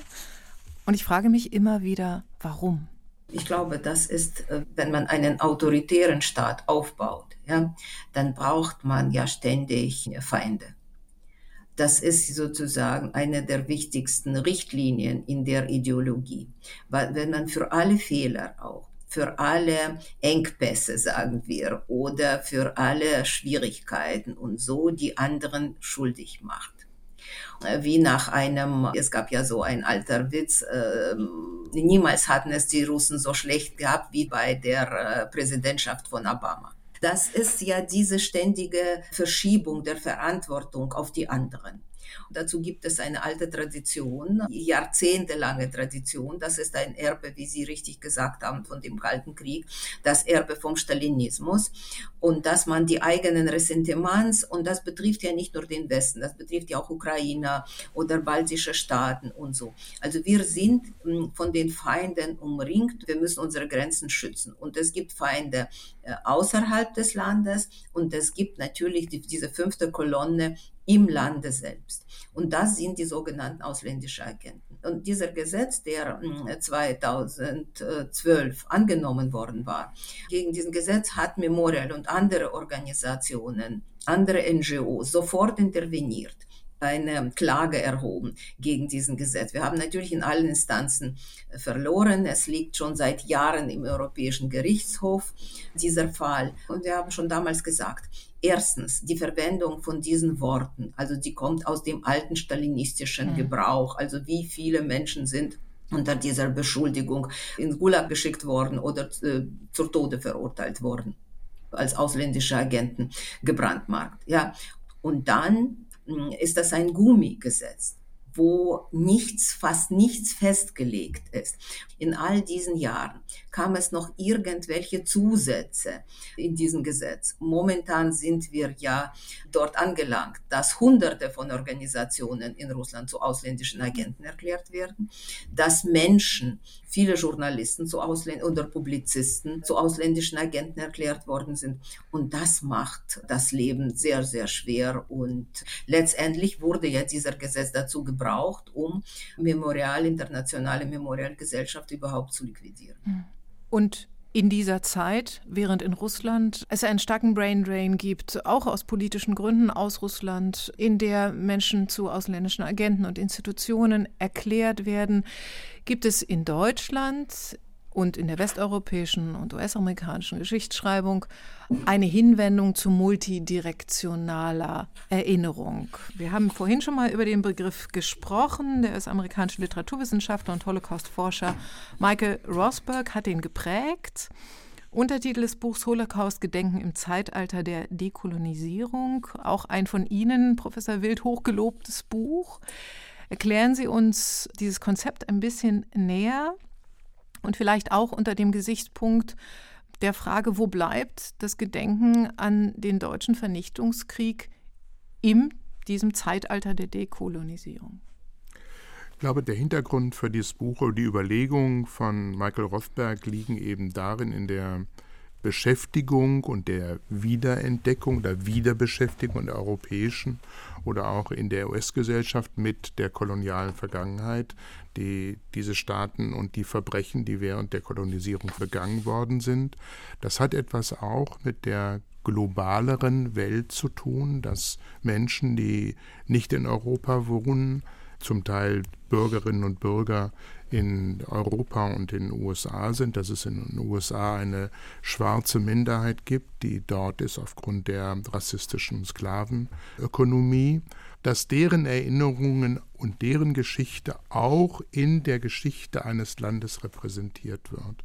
Und ich frage mich immer wieder, warum? Ich glaube, das ist, äh, wenn man einen autoritären Staat aufbaut, ja, dann braucht man ja ständig Feinde. Das ist sozusagen eine der wichtigsten Richtlinien in der Ideologie. Weil wenn man für alle Fehler auch, für alle Engpässe, sagen wir, oder für alle Schwierigkeiten und so die anderen schuldig macht wie nach einem, es gab ja so ein alter Witz, äh, niemals hatten es die Russen so schlecht gehabt wie bei der äh, Präsidentschaft von Obama. Das ist ja diese ständige Verschiebung der Verantwortung auf die anderen. Dazu gibt es eine alte Tradition, jahrzehntelange Tradition. Das ist ein Erbe, wie Sie richtig gesagt haben, von dem Kalten Krieg, das Erbe vom Stalinismus. Und dass man die eigenen Ressentiments, und das betrifft ja nicht nur den Westen, das betrifft ja auch Ukrainer oder baltische Staaten und so. Also wir sind hm, von den Feinden umringt. Wir müssen unsere Grenzen schützen. Und es gibt Feinde äh, außerhalb des Landes und es gibt natürlich diese fünfte Kolonne im Lande selbst. Und das sind die sogenannten ausländischen Agenten. Und dieser Gesetz, der 2012 hm, angenommen worden war, gegen diesen Gesetz hat Memorial und andere Organisationen, andere NGOs sofort interveniert eine Klage erhoben gegen diesen Gesetz. Wir haben natürlich in allen Instanzen verloren. Es liegt schon seit Jahren im Europäischen Gerichtshof dieser Fall. Und wir haben schon damals gesagt, Erstens, die Verwendung von diesen Worten, also die kommt aus dem alten stalinistischen mhm. Gebrauch, also wie viele Menschen sind unter dieser Beschuldigung ins Gulag geschickt worden oder äh, zur Tode verurteilt worden, als ausländische Agenten gebrandmarkt. Ja. Und dann ist das ein Gummigesetz wo nichts, fast nichts festgelegt ist. In all diesen Jahren kam es noch irgendwelche Zusätze in diesem Gesetz. Momentan sind wir ja dort angelangt, dass Hunderte von Organisationen in Russland zu ausländischen Agenten erklärt werden, dass Menschen, viele Journalisten zu Ausländ oder Publizisten zu ausländischen Agenten erklärt worden sind. Und das macht das Leben sehr, sehr schwer. Und letztendlich wurde ja dieser Gesetz dazu gebraucht, um Memorial, internationale Memorialgesellschaft überhaupt zu liquidieren. Und in dieser Zeit, während in Russland es einen starken Braindrain gibt, auch aus politischen Gründen aus Russland, in der Menschen zu ausländischen Agenten und Institutionen erklärt werden, gibt es in Deutschland und in der westeuropäischen und US-amerikanischen Geschichtsschreibung eine Hinwendung zu multidirektionaler Erinnerung. Wir haben vorhin schon mal über den Begriff gesprochen. Der US-amerikanische Literaturwissenschaftler und Holocaust-Forscher Michael Rosberg hat ihn geprägt. Untertitel des Buchs Holocaust Gedenken im Zeitalter der Dekolonisierung. Auch ein von Ihnen, Professor Wild, hochgelobtes Buch. Erklären Sie uns dieses Konzept ein bisschen näher und vielleicht auch unter dem Gesichtspunkt der Frage, wo bleibt das Gedenken an den deutschen Vernichtungskrieg in diesem Zeitalter der Dekolonisierung? Ich glaube, der Hintergrund für dieses Buch oder die Überlegungen von Michael Rothberg liegen eben darin in der Beschäftigung und der Wiederentdeckung der Wiederbeschäftigung der europäischen oder auch in der US-Gesellschaft mit der kolonialen Vergangenheit, die diese Staaten und die Verbrechen, die während der Kolonisierung begangen worden sind. Das hat etwas auch mit der globaleren Welt zu tun, dass Menschen, die nicht in Europa wohnen, zum Teil Bürgerinnen und Bürger in Europa und in den USA sind, dass es in den USA eine schwarze Minderheit gibt, die dort ist aufgrund der rassistischen Sklavenökonomie, dass deren Erinnerungen und deren Geschichte auch in der Geschichte eines Landes repräsentiert wird.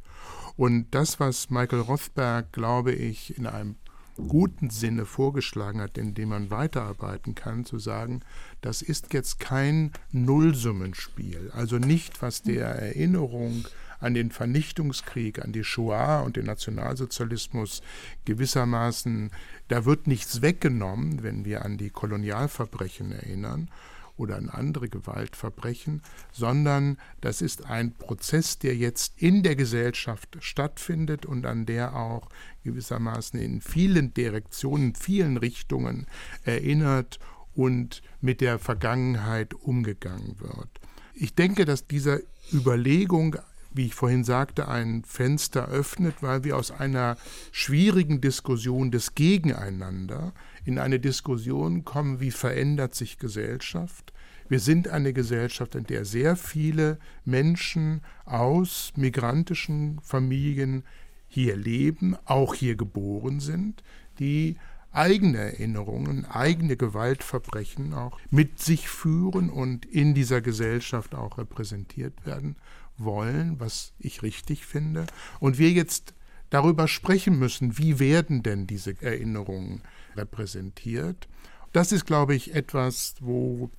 Und das, was Michael Rothberg, glaube ich, in einem guten Sinne vorgeschlagen hat, in dem man weiterarbeiten kann, zu sagen, das ist jetzt kein Nullsummenspiel, also nicht, was der Erinnerung an den Vernichtungskrieg, an die Shoah und den Nationalsozialismus gewissermaßen, da wird nichts weggenommen, wenn wir an die Kolonialverbrechen erinnern, oder an andere Gewaltverbrechen, sondern das ist ein Prozess, der jetzt in der Gesellschaft stattfindet und an der auch gewissermaßen in vielen Direktionen, vielen Richtungen erinnert und mit der Vergangenheit umgegangen wird. Ich denke, dass diese Überlegung wie ich vorhin sagte, ein Fenster öffnet, weil wir aus einer schwierigen Diskussion des Gegeneinander in eine Diskussion kommen, wie verändert sich Gesellschaft. Wir sind eine Gesellschaft, in der sehr viele Menschen aus migrantischen Familien hier leben, auch hier geboren sind, die eigene Erinnerungen, eigene Gewaltverbrechen auch mit sich führen und in dieser Gesellschaft auch repräsentiert werden wollen, was ich richtig finde. Und wir jetzt darüber sprechen müssen, wie werden denn diese Erinnerungen repräsentiert. Das ist, glaube ich, etwas, wo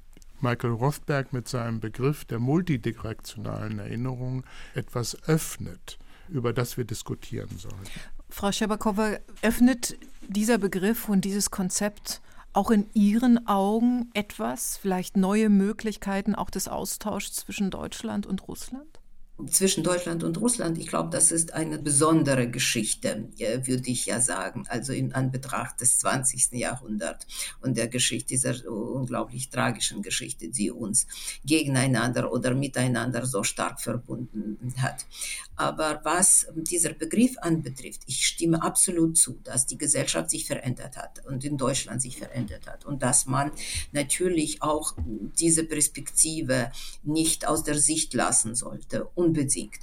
Michael Rothberg mit seinem Begriff der multidirektionalen Erinnerung etwas öffnet, über das wir diskutieren sollen. Frau Schebakowa, öffnet dieser Begriff und dieses Konzept auch in Ihren Augen etwas, vielleicht neue Möglichkeiten auch des Austauschs zwischen Deutschland und Russland? Zwischen Deutschland und Russland, ich glaube, das ist eine besondere Geschichte, würde ich ja sagen, also in Anbetracht des 20. Jahrhunderts und der Geschichte, dieser unglaublich tragischen Geschichte, die uns gegeneinander oder miteinander so stark verbunden hat. Aber was dieser Begriff anbetrifft, ich stimme absolut zu, dass die Gesellschaft sich verändert hat und in Deutschland sich verändert hat und dass man natürlich auch diese Perspektive nicht aus der Sicht lassen sollte unbedingt.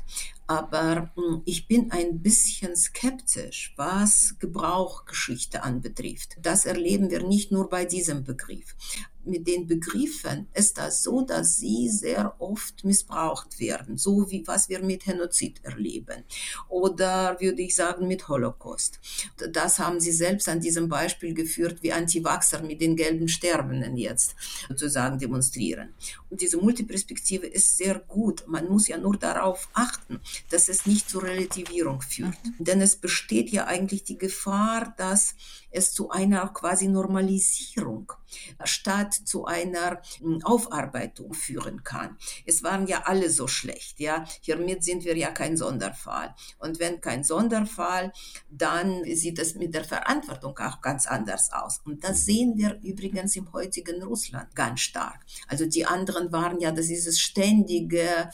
Aber hm, ich bin ein bisschen skeptisch, was Gebrauchgeschichte anbetrifft. Das erleben wir nicht nur bei diesem Begriff mit den Begriffen ist das so, dass sie sehr oft missbraucht werden, so wie was wir mit Genozid erleben oder würde ich sagen mit Holocaust. Das haben sie selbst an diesem Beispiel geführt, wie Antivaxer mit den gelben Sterbenden jetzt sozusagen demonstrieren. Und diese Multiperspektive ist sehr gut. Man muss ja nur darauf achten, dass es nicht zur Relativierung führt. Mhm. Denn es besteht ja eigentlich die Gefahr, dass es zu einer quasi Normalisierung statt zu einer hm, Aufarbeitung führen kann. Es waren ja alle so schlecht, ja. Hiermit sind wir ja kein Sonderfall. Und wenn kein Sonderfall, dann sieht es mit der Verantwortung auch ganz anders aus. Und das sehen wir übrigens im heutigen Russland ganz stark. Also die anderen waren ja, das ist dieses ständige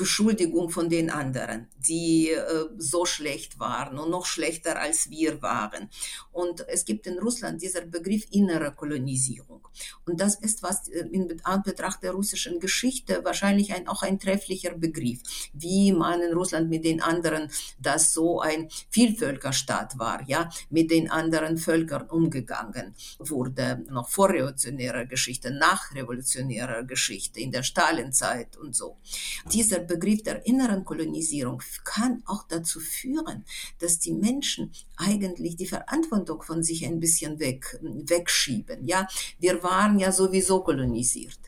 Beschuldigung von den anderen, die äh, so schlecht waren und noch schlechter als wir waren. Und es gibt in Russland dieser Begriff innere Kolonisierung. Und das ist was äh, in Anbetracht der russischen Geschichte wahrscheinlich ein, auch ein trefflicher Begriff, wie man in Russland mit den anderen, das so ein Vielvölkerstaat war, ja, mit den anderen Völkern umgegangen wurde, noch vor revolutionärer Geschichte, nach revolutionärer Geschichte, in der Stalinzeit und so. Dieser Begriff der inneren Kolonisierung kann auch dazu führen, dass die Menschen eigentlich die Verantwortung von sich ein bisschen weg, wegschieben. Ja, wir waren ja sowieso kolonisiert,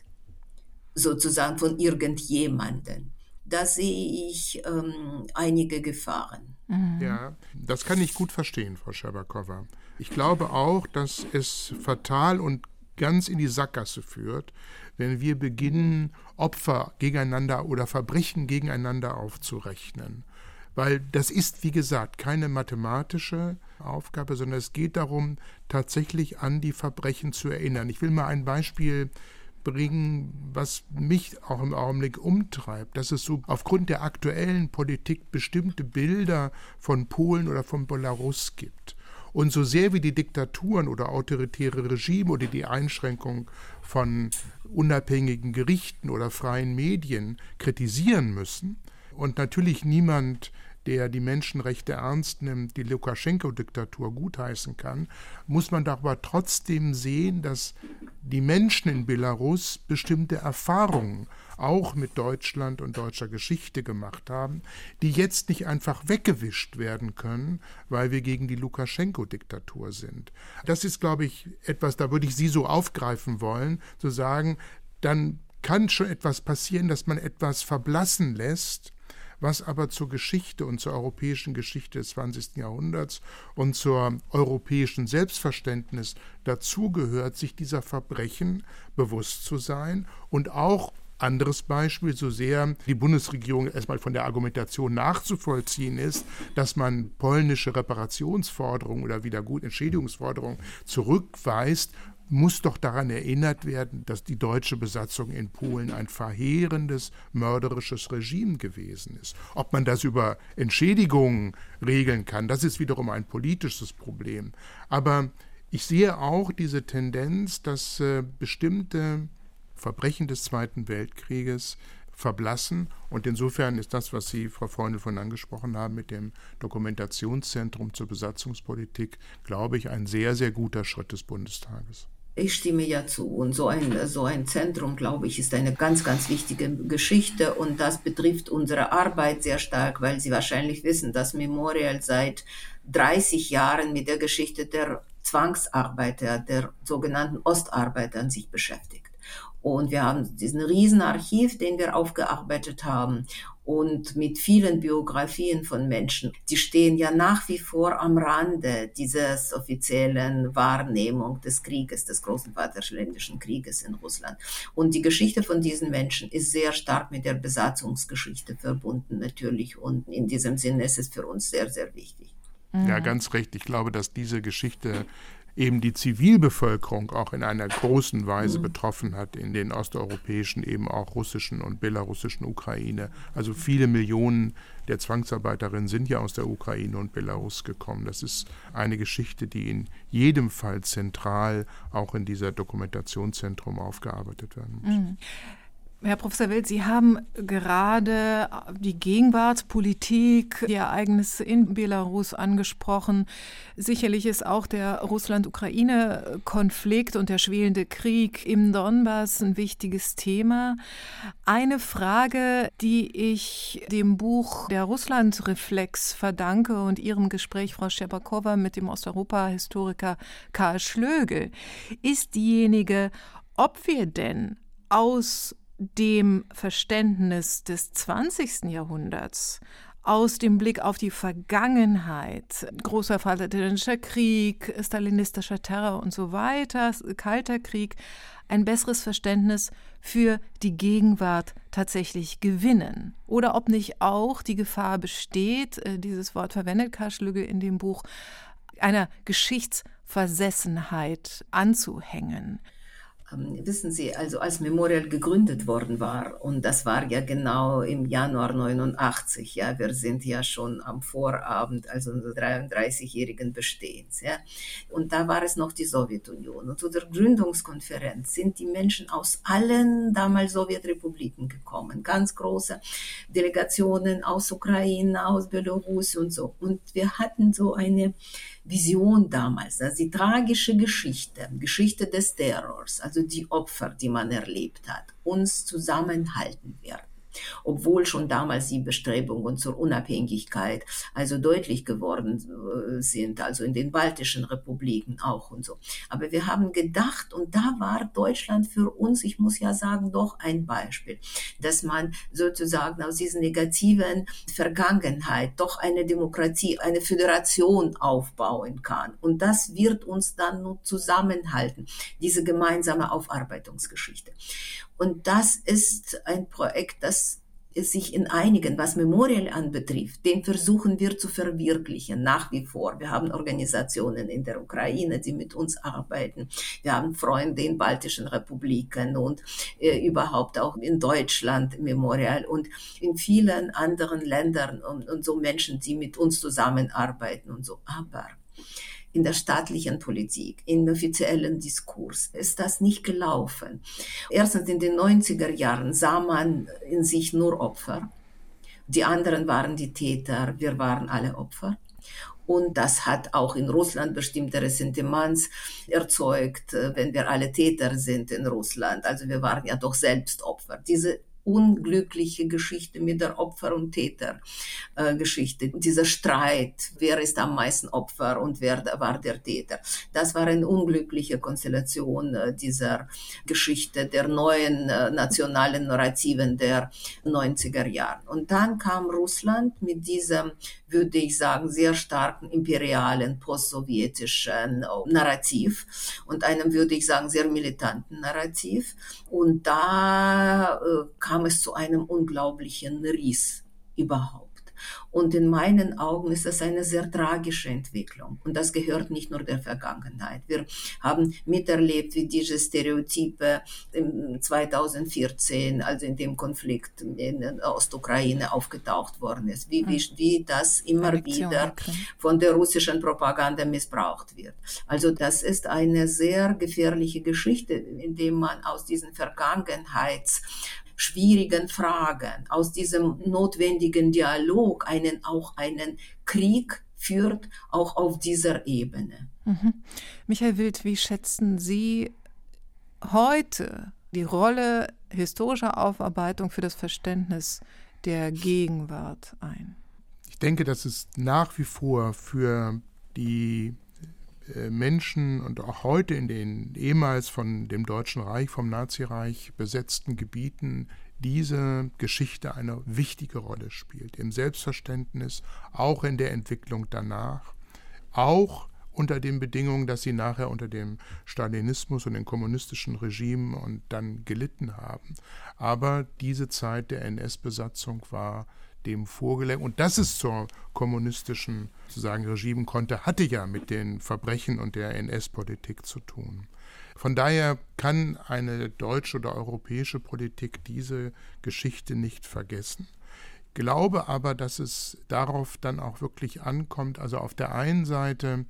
sozusagen von irgendjemanden. Da sehe ich ähm, einige Gefahren. Mhm. Ja, das kann ich gut verstehen, Frau Schabakowa. Ich glaube auch, dass es fatal und ganz in die Sackgasse führt, wenn wir beginnen, Opfer gegeneinander oder Verbrechen gegeneinander aufzurechnen. Weil das ist, wie gesagt, keine mathematische Aufgabe, sondern es geht darum, tatsächlich an die Verbrechen zu erinnern. Ich will mal ein Beispiel bringen, was mich auch im Augenblick umtreibt, dass es so aufgrund der aktuellen Politik bestimmte Bilder von Polen oder von Belarus gibt. Und so sehr wie die Diktaturen oder autoritäre Regime oder die Einschränkung von unabhängigen Gerichten oder freien Medien kritisieren müssen und natürlich niemand der die Menschenrechte ernst nimmt, die Lukaschenko-Diktatur gutheißen kann, muss man aber trotzdem sehen, dass die Menschen in Belarus bestimmte Erfahrungen auch mit Deutschland und deutscher Geschichte gemacht haben, die jetzt nicht einfach weggewischt werden können, weil wir gegen die Lukaschenko-Diktatur sind. Das ist, glaube ich, etwas, da würde ich Sie so aufgreifen wollen, zu sagen, dann kann schon etwas passieren, dass man etwas verblassen lässt, was aber zur Geschichte und zur europäischen Geschichte des 20. Jahrhunderts und zur europäischen Selbstverständnis dazugehört, sich dieser Verbrechen bewusst zu sein und auch anderes Beispiel, so sehr die Bundesregierung erstmal von der Argumentation nachzuvollziehen ist, dass man polnische Reparationsforderungen oder Wiedergutentschädigungsforderungen zurückweist, muss doch daran erinnert werden, dass die deutsche Besatzung in Polen ein verheerendes, mörderisches Regime gewesen ist. Ob man das über Entschädigungen regeln kann, das ist wiederum ein politisches Problem. Aber ich sehe auch diese Tendenz, dass äh, bestimmte Verbrechen des Zweiten Weltkrieges verblassen. Und insofern ist das, was Sie, Frau Freundl, von angesprochen haben mit dem Dokumentationszentrum zur Besatzungspolitik, glaube ich, ein sehr, sehr guter Schritt des Bundestages. Ich stimme ja zu. Und so ein, so ein Zentrum, glaube ich, ist eine ganz, ganz wichtige Geschichte. Und das betrifft unsere Arbeit sehr stark, weil Sie wahrscheinlich wissen, dass Memorial seit 30 Jahren mit der Geschichte der Zwangsarbeiter, der sogenannten Ostarbeiter an sich beschäftigt. Und wir haben diesen riesen Archiv, den wir aufgearbeitet haben und mit vielen Biografien von Menschen. Die stehen ja nach wie vor am Rande dieses offiziellen Wahrnehmung des Krieges, des großen Vaterländischen Krieges in Russland. Und die Geschichte von diesen Menschen ist sehr stark mit der Besatzungsgeschichte verbunden natürlich. Und in diesem Sinne ist es für uns sehr, sehr wichtig. Ja, ganz recht. Ich glaube, dass diese Geschichte eben die Zivilbevölkerung auch in einer großen Weise mhm. betroffen hat in den osteuropäischen, eben auch russischen und belarussischen Ukraine. Also viele Millionen der Zwangsarbeiterinnen sind ja aus der Ukraine und Belarus gekommen. Das ist eine Geschichte, die in jedem Fall zentral auch in dieser Dokumentationszentrum aufgearbeitet werden muss. Mhm. Herr Professor Wild, Sie haben gerade die Gegenwartspolitik, die Ereignisse in Belarus angesprochen. Sicherlich ist auch der Russland-Ukraine-Konflikt und der schwelende Krieg im Donbass ein wichtiges Thema. Eine Frage, die ich dem Buch Der Russland-Reflex verdanke und Ihrem Gespräch, Frau Schepakowa, mit dem Osteuropa-Historiker Karl Schlögel, ist diejenige, ob wir denn aus dem Verständnis des 20. Jahrhunderts, aus dem Blick auf die Vergangenheit, großer Vaterländischer Krieg, stalinistischer Terror und so weiter, Kalter Krieg, ein besseres Verständnis für die Gegenwart tatsächlich gewinnen. Oder ob nicht auch die Gefahr besteht, äh, dieses Wort verwendet Karl Schlügel in dem Buch, einer Geschichtsversessenheit anzuhängen. Ähm, wissen Sie, also als Memorial gegründet worden war, und das war ja genau im Januar 89, ja, wir sind ja schon am Vorabend, also unseres 33-jährigen Bestehens, ja, und da war es noch die Sowjetunion. Und zu der Gründungskonferenz sind die Menschen aus allen damals Sowjetrepubliken gekommen, ganz große Delegationen aus Ukraine, aus Belarus und so. Und wir hatten so eine Vision damals, also die tragische Geschichte, Geschichte des Terrors, also die Opfer, die man erlebt hat, uns zusammenhalten werden obwohl schon damals die Bestrebungen zur Unabhängigkeit also deutlich geworden äh, sind, also in den baltischen Republiken auch und so. Aber wir haben gedacht, und da war Deutschland für uns, ich muss ja sagen, doch ein Beispiel, dass man sozusagen aus dieser negativen Vergangenheit doch eine Demokratie, eine Föderation aufbauen kann. Und das wird uns dann nur zusammenhalten, diese gemeinsame Aufarbeitungsgeschichte. Und das ist ein Projekt, das sich in einigen, was Memorial anbetrifft, den versuchen wir zu verwirklichen, nach wie vor. Wir haben Organisationen in der Ukraine, die mit uns arbeiten. Wir haben Freunde in baltischen Republiken und äh, überhaupt auch in Deutschland Memorial und in vielen anderen Ländern und, und so Menschen, die mit uns zusammenarbeiten und so. Aber in der staatlichen Politik, im offiziellen Diskurs ist das nicht gelaufen. Erstens in den 90er Jahren sah man in sich nur Opfer. Die anderen waren die Täter, wir waren alle Opfer. Und das hat auch in Russland bestimmte Ressentiments erzeugt, äh, wenn wir alle Täter sind in Russland. Also wir waren ja doch selbst Opfer. Diese unglückliche Geschichte mit der Opfer- und Tätergeschichte. Dieser Streit, wer ist am meisten Opfer und wer war der Täter. Das war eine unglückliche Konstellation äh, dieser Geschichte der neuen äh, nationalen Narrativen der 90er Jahre. Und dann kam Russland mit diesem, würde ich sagen, sehr starken imperialen, postsowjetischen äh, Narrativ und einem, würde ich sagen, sehr militanten Narrativ. Und da äh, kam es zu einem unglaublichen Riss überhaupt. Und in meinen Augen ist das eine sehr tragische Entwicklung. Und das gehört nicht nur der Vergangenheit. Wir haben miterlebt, wie diese Stereotype 2014, also in dem Konflikt in der Ostukraine aufgetaucht worden ist, wie, wie, hm. wie das immer wieder von der russischen Propaganda missbraucht wird. Also das ist eine sehr gefährliche Geschichte, indem man aus diesen Vergangenheits schwierigen Fragen, aus diesem notwendigen Dialog einen, auch einen Krieg führt, auch auf dieser Ebene. Mhm. Michael Wild, wie schätzen Sie heute die Rolle historischer Aufarbeitung für das Verständnis der Gegenwart ein? Ich denke, dass es nach wie vor für die Menschen und auch heute in den ehemals von dem Deutschen Reich, vom Nazireich besetzten Gebieten diese Geschichte eine wichtige Rolle spielt. Im Selbstverständnis, auch in der Entwicklung danach, auch unter den Bedingungen, dass sie nachher unter dem Stalinismus und den kommunistischen Regimen und dann gelitten haben. Aber diese Zeit der NS-Besatzung war dem vorgelenkt. Und dass es zur kommunistischen sozusagen Regime konnte, hatte ja mit den Verbrechen und der NS-Politik zu tun. Von daher kann eine deutsche oder europäische Politik diese Geschichte nicht vergessen. Glaube aber, dass es darauf dann auch wirklich ankommt. Also auf der einen Seite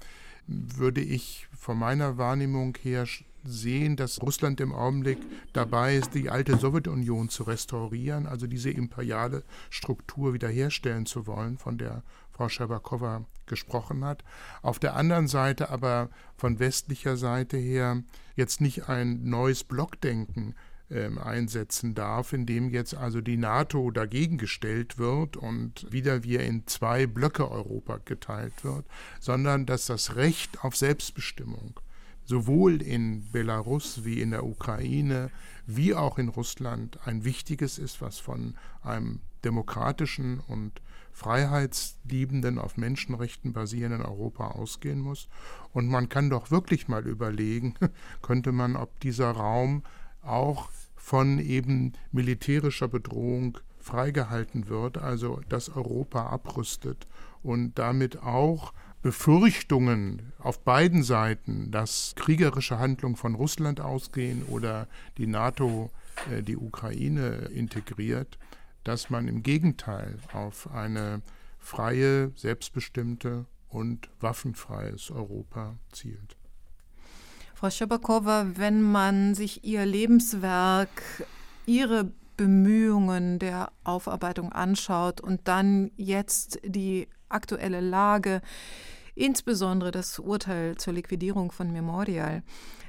würde ich von meiner Wahrnehmung her sehen, dass Russland im Augenblick dabei ist, die alte Sowjetunion zu restaurieren, also diese imperiale Struktur wiederherstellen zu wollen, von der Frau Scherbakowa gesprochen hat. Auf der anderen Seite aber von westlicher Seite her jetzt nicht ein neues Blockdenken ähm, einsetzen darf, in dem jetzt also die NATO dagegen gestellt wird und wieder wir in zwei Blöcke Europa geteilt wird, sondern dass das Recht auf Selbstbestimmung sowohl in Belarus wie in der Ukraine wie auch in Russland ein wichtiges ist, was von einem demokratischen und freiheitsliebenden, auf Menschenrechten basierenden Europa ausgehen muss. Und man kann doch wirklich mal überlegen, könnte man, ob dieser Raum auch von eben militärischer Bedrohung freigehalten wird, also dass Europa abrüstet und damit auch Befürchtungen auf beiden Seiten, dass kriegerische Handlungen von Russland ausgehen oder die NATO äh, die Ukraine integriert, dass man im Gegenteil auf eine freie, selbstbestimmte und waffenfreies Europa zielt. Frau Schebakowa, wenn man sich Ihr Lebenswerk, Ihre Bemühungen der Aufarbeitung anschaut und dann jetzt die aktuelle Lage, insbesondere das Urteil zur Liquidierung von Memorial,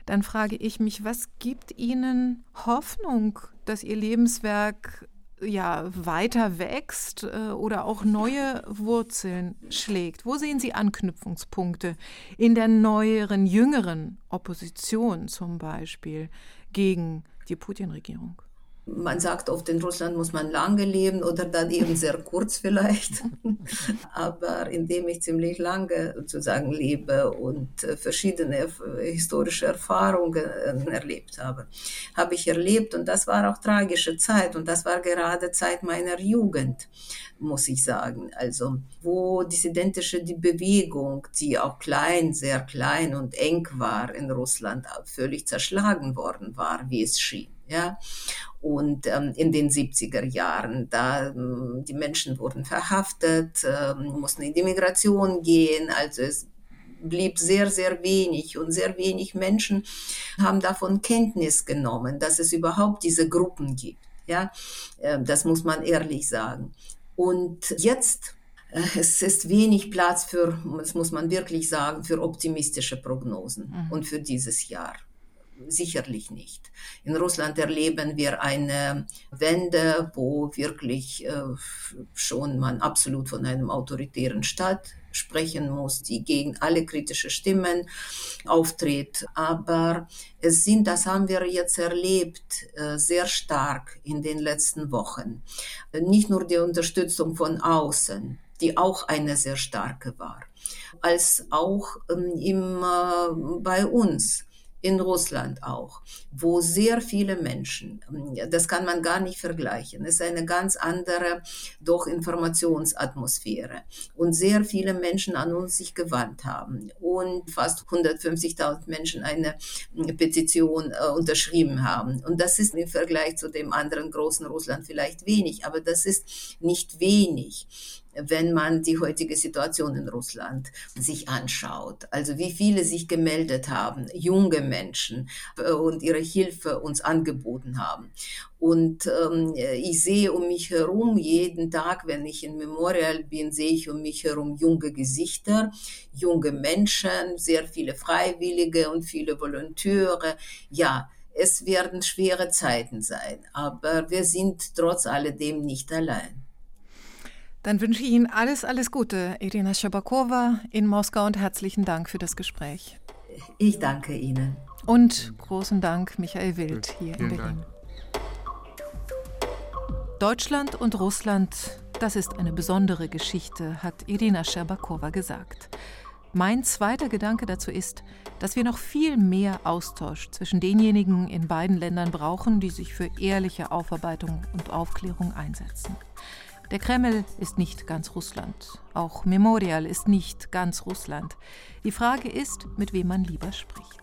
dann frage ich mich, was gibt Ihnen Hoffnung, dass Ihr Lebenswerk ja weiter wächst äh, oder auch neue Wurzeln schlägt? Wo sehen Sie Anknüpfungspunkte in der neueren, jüngeren Opposition zum Beispiel gegen die Putin-Regierung? Man sagt oft, in Russland muss man lange leben oder dann eben sehr kurz vielleicht. Aber indem ich ziemlich lange sozusagen lebe und äh, verschiedene historische Erfahrungen äh, erlebt habe, habe ich erlebt. Und das war auch tragische Zeit. Und das war gerade Zeit meiner Jugend, muss ich sagen. Also wo dissidentische die Bewegung, die auch klein, sehr klein und eng war in Russland, völlig zerschlagen worden war, wie es schien. Ja, und ähm, in den 70er Jahren, da ähm, die Menschen wurden verhaftet, ähm, mussten in die Migration gehen, also es blieb sehr, sehr wenig und sehr wenig Menschen haben davon Kenntnis genommen, dass es überhaupt diese Gruppen gibt. Ja, äh, das muss man ehrlich sagen. Und jetzt äh, es ist wenig Platz für, das muss man wirklich sagen, für optimistische Prognosen mhm. und für dieses Jahr. Sicherlich nicht. In Russland erleben wir eine Wende, wo wirklich äh, schon man absolut von einem autoritären Staat sprechen muss, die gegen alle kritische Stimmen auftritt. Aber es sind, das haben wir jetzt erlebt, äh, sehr stark in den letzten Wochen. Nicht nur die Unterstützung von außen, die auch eine sehr starke war, als auch ähm, im, äh, bei uns in Russland auch, wo sehr viele Menschen, das kann man gar nicht vergleichen, ist eine ganz andere doch Informationsatmosphäre und sehr viele Menschen an uns sich gewandt haben und fast 150.000 Menschen eine Petition äh, unterschrieben haben. Und das ist im Vergleich zu dem anderen großen Russland vielleicht wenig, aber das ist nicht wenig wenn man die heutige Situation in Russland sich anschaut. Also wie viele sich gemeldet haben, junge Menschen äh, und ihre Hilfe uns angeboten haben. Und ähm, ich sehe um mich herum, jeden Tag, wenn ich in Memorial bin, sehe ich um mich herum junge Gesichter, junge Menschen, sehr viele Freiwillige und viele Volontäre. Ja, es werden schwere Zeiten sein, aber wir sind trotz alledem nicht allein. Dann wünsche ich Ihnen alles, alles Gute, Irina Schabakowa in Moskau und herzlichen Dank für das Gespräch. Ich danke Ihnen. Und großen Dank, Michael Wild hier Vielen in Berlin. Dank. Deutschland und Russland, das ist eine besondere Geschichte, hat Irina Scherbakowa gesagt. Mein zweiter Gedanke dazu ist, dass wir noch viel mehr Austausch zwischen denjenigen in beiden Ländern brauchen, die sich für ehrliche Aufarbeitung und Aufklärung einsetzen. Der Kreml ist nicht ganz Russland. Auch Memorial ist nicht ganz Russland. Die Frage ist, mit wem man lieber spricht.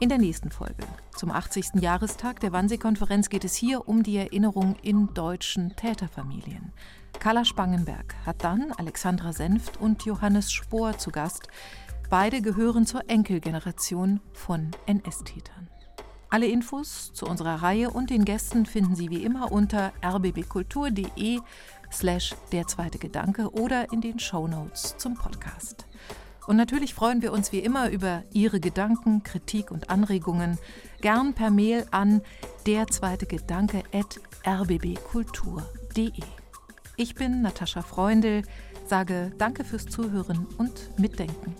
In der nächsten Folge, zum 80. Jahrestag der Wannsee-Konferenz, geht es hier um die Erinnerung in deutschen Täterfamilien. Carla Spangenberg hat dann Alexandra Senft und Johannes Spohr zu Gast. Beide gehören zur Enkelgeneration von NS-Tätern. Alle Infos zu unserer Reihe und den Gästen finden Sie wie immer unter rbbkultur.de slash der zweite Gedanke oder in den Show Notes zum Podcast. Und natürlich freuen wir uns wie immer über Ihre Gedanken, Kritik und Anregungen. Gern per Mail an der zweite Gedanke at rbbkultur.de. Ich bin Natascha Freundl, sage Danke fürs Zuhören und Mitdenken.